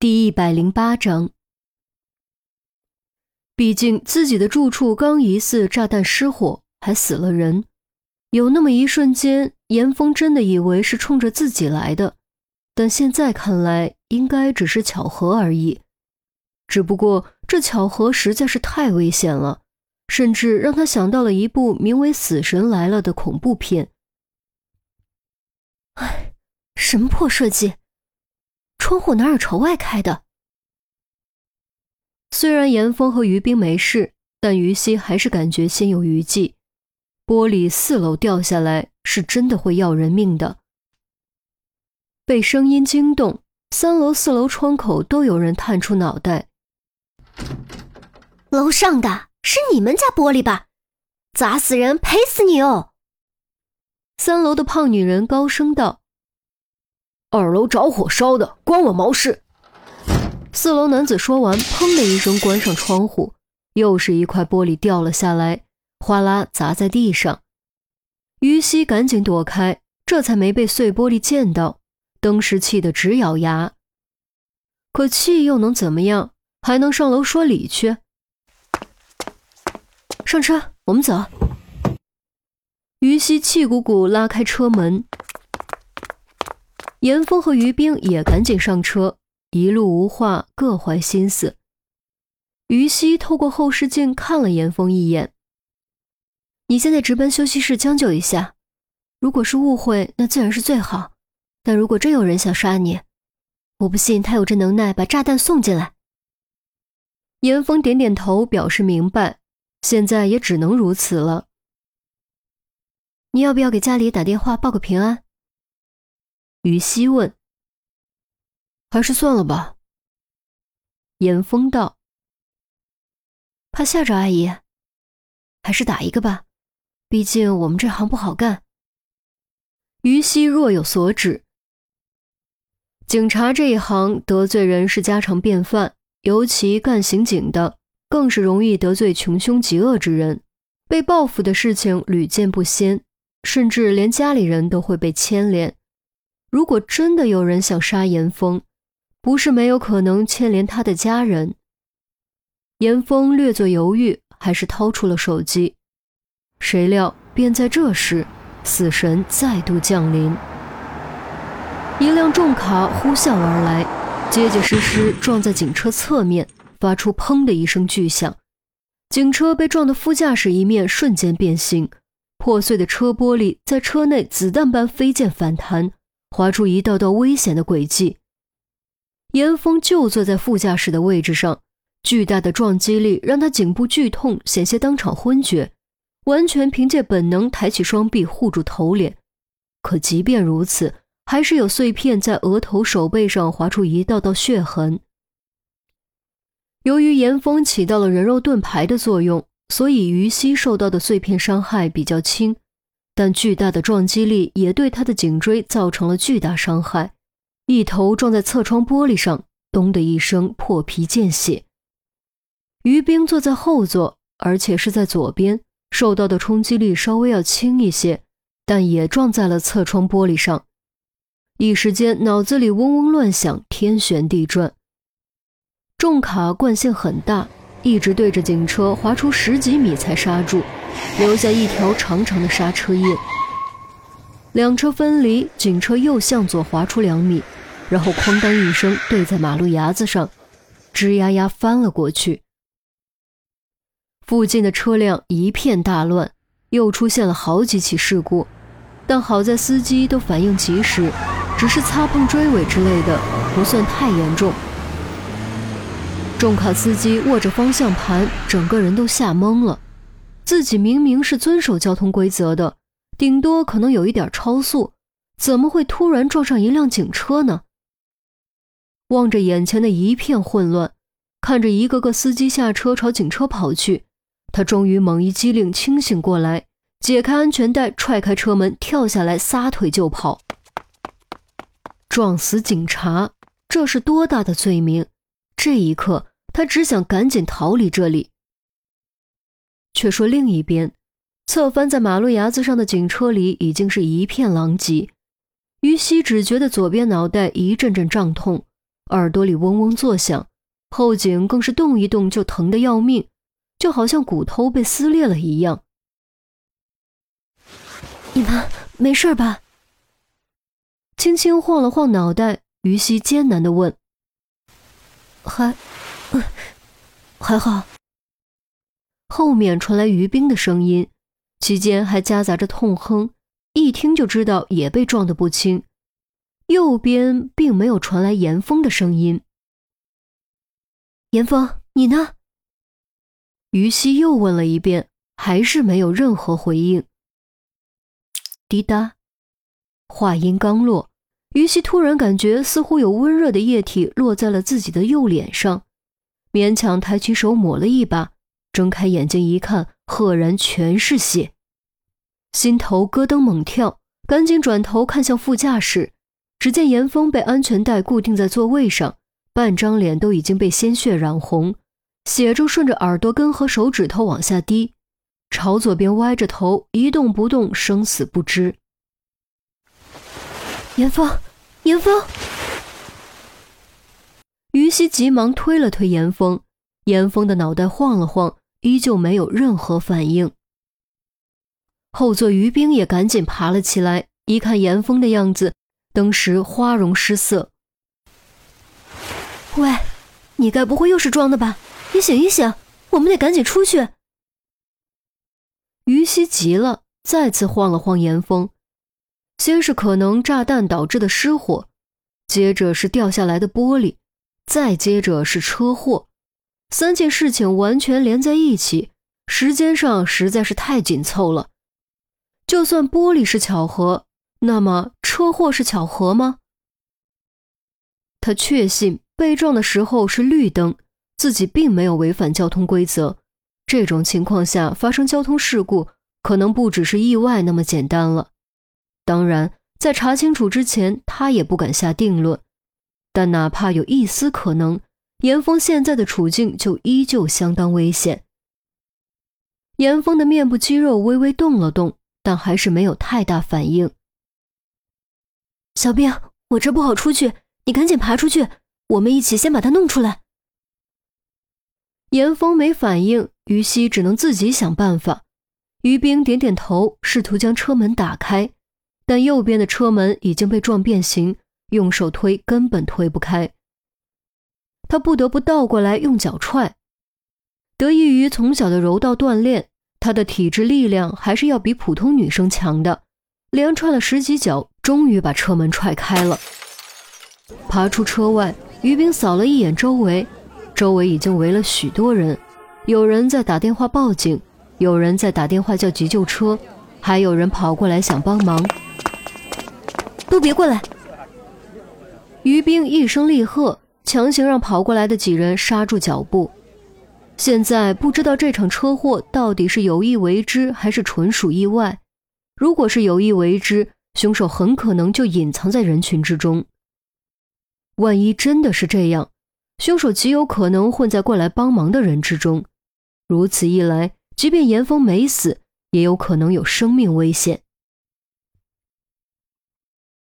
第一百零八章。毕竟自己的住处刚疑似炸弹失火，还死了人，有那么一瞬间，严峰真的以为是冲着自己来的，但现在看来，应该只是巧合而已。只不过这巧合实在是太危险了，甚至让他想到了一部名为《死神来了》的恐怖片。哎，什么破设计！窗户哪有朝外开的？虽然严峰和于冰没事，但于西还是感觉心有余悸。玻璃四楼掉下来，是真的会要人命的。被声音惊动，三楼、四楼窗口都有人探出脑袋。楼上的是你们家玻璃吧？砸死人，赔死你哦！三楼的胖女人高声道。二楼着火烧的，关我毛事！四楼男子说完，砰的一声关上窗户，又是一块玻璃掉了下来，哗啦砸在地上。于西赶紧躲开，这才没被碎玻璃溅到。当时气得直咬牙，可气又能怎么样？还能上楼说理去？上车，我们走。于西气鼓鼓拉开车门。严峰和于冰也赶紧上车，一路无话，各怀心思。于西透过后视镜看了严峰一眼：“你现在值班休息室将就一下，如果是误会，那自然是最好。但如果真有人想杀你，我不信他有这能耐把炸弹送进来。”严峰点点头，表示明白。现在也只能如此了。你要不要给家里打电话报个平安？于西问：“还是算了吧。”严峰道：“怕吓着阿姨，还是打一个吧，毕竟我们这行不好干。”于西若有所指：“警察这一行得罪人是家常便饭，尤其干刑警的，更是容易得罪穷凶极恶之人，被报复的事情屡见不鲜，甚至连家里人都会被牵连。”如果真的有人想杀严峰，不是没有可能牵连他的家人。严峰略作犹豫，还是掏出了手机。谁料，便在这时，死神再度降临。一辆重卡呼啸而来，结结实实撞在警车侧面，发出“砰”的一声巨响。警车被撞的副驾驶一面瞬间变形，破碎的车玻璃在车内子弹般飞溅反弹。划出一道道危险的轨迹。严峰就坐在副驾驶的位置上，巨大的撞击力让他颈部剧痛，险些当场昏厥，完全凭借本能抬起双臂护住头脸。可即便如此，还是有碎片在额头、手背上划出一道道血痕。由于严峰起到了人肉盾牌的作用，所以于西受到的碎片伤害比较轻。但巨大的撞击力也对他的颈椎造成了巨大伤害，一头撞在侧窗玻璃上，咚的一声破皮见血。于冰坐在后座，而且是在左边，受到的冲击力稍微要轻一些，但也撞在了侧窗玻璃上，一时间脑子里嗡嗡乱响，天旋地转。重卡惯性很大，一直对着警车划出十几米才刹住。留下一条长长的刹车印。两车分离，警车又向左滑出两米，然后哐当一声对在马路牙子上，吱呀呀翻了过去。附近的车辆一片大乱，又出现了好几起事故，但好在司机都反应及时，只是擦碰追尾之类的，不算太严重。重卡司机握着方向盘，整个人都吓懵了。自己明明是遵守交通规则的，顶多可能有一点超速，怎么会突然撞上一辆警车呢？望着眼前的一片混乱，看着一个个司机下车朝警车跑去，他终于猛一激灵，清醒过来，解开安全带，踹开车门，跳下来，撒腿就跑。撞死警察，这是多大的罪名？这一刻，他只想赶紧逃离这里。却说另一边，侧翻在马路牙子上的警车里已经是一片狼藉。于西只觉得左边脑袋一阵阵胀痛，耳朵里嗡嗡作响，后颈更是动一动就疼得要命，就好像骨头被撕裂了一样。你们没事吧？轻轻晃了晃脑袋，于西艰难地问：“还，还好。”后面传来于冰的声音，期间还夹杂着痛哼，一听就知道也被撞得不轻。右边并没有传来严峰的声音。严峰，你呢？于西又问了一遍，还是没有任何回应。滴答，话音刚落，于西突然感觉似乎有温热的液体落在了自己的右脸上，勉强抬起手抹了一把。睁开眼睛一看，赫然全是血，心头咯噔猛跳，赶紧转头看向副驾驶，只见严峰被安全带固定在座位上，半张脸都已经被鲜血染红，血正顺着耳朵根和手指头往下滴，朝左边歪着头，一动不动，生死不知。严峰，严峰，于西急忙推了推严峰，严峰的脑袋晃了晃。依旧没有任何反应。后座于冰也赶紧爬了起来，一看严峰的样子，当时花容失色。喂，你该不会又是装的吧？你醒一醒，我们得赶紧出去。于西急了，再次晃了晃严峰。先是可能炸弹导致的失火，接着是掉下来的玻璃，再接着是车祸。三件事情完全连在一起，时间上实在是太紧凑了。就算玻璃是巧合，那么车祸是巧合吗？他确信被撞的时候是绿灯，自己并没有违反交通规则。这种情况下发生交通事故，可能不只是意外那么简单了。当然，在查清楚之前，他也不敢下定论。但哪怕有一丝可能。严峰现在的处境就依旧相当危险。严峰的面部肌肉微微动了动，但还是没有太大反应。小兵，我这不好出去，你赶紧爬出去，我们一起先把他弄出来。严峰没反应，于西只能自己想办法。于冰点点头，试图将车门打开，但右边的车门已经被撞变形，用手推根本推不开。他不得不倒过来用脚踹。得益于从小的柔道锻炼，他的体质力量还是要比普通女生强的。连踹了十几脚，终于把车门踹开了。爬出车外，于冰扫了一眼周围，周围已经围了许多人，有人在打电话报警，有人在打电话叫急救车，还有人跑过来想帮忙。都别过来！于冰一声厉喝。强行让跑过来的几人刹住脚步。现在不知道这场车祸到底是有意为之还是纯属意外。如果是有意为之，凶手很可能就隐藏在人群之中。万一真的是这样，凶手极有可能混在过来帮忙的人之中。如此一来，即便严峰没死，也有可能有生命危险。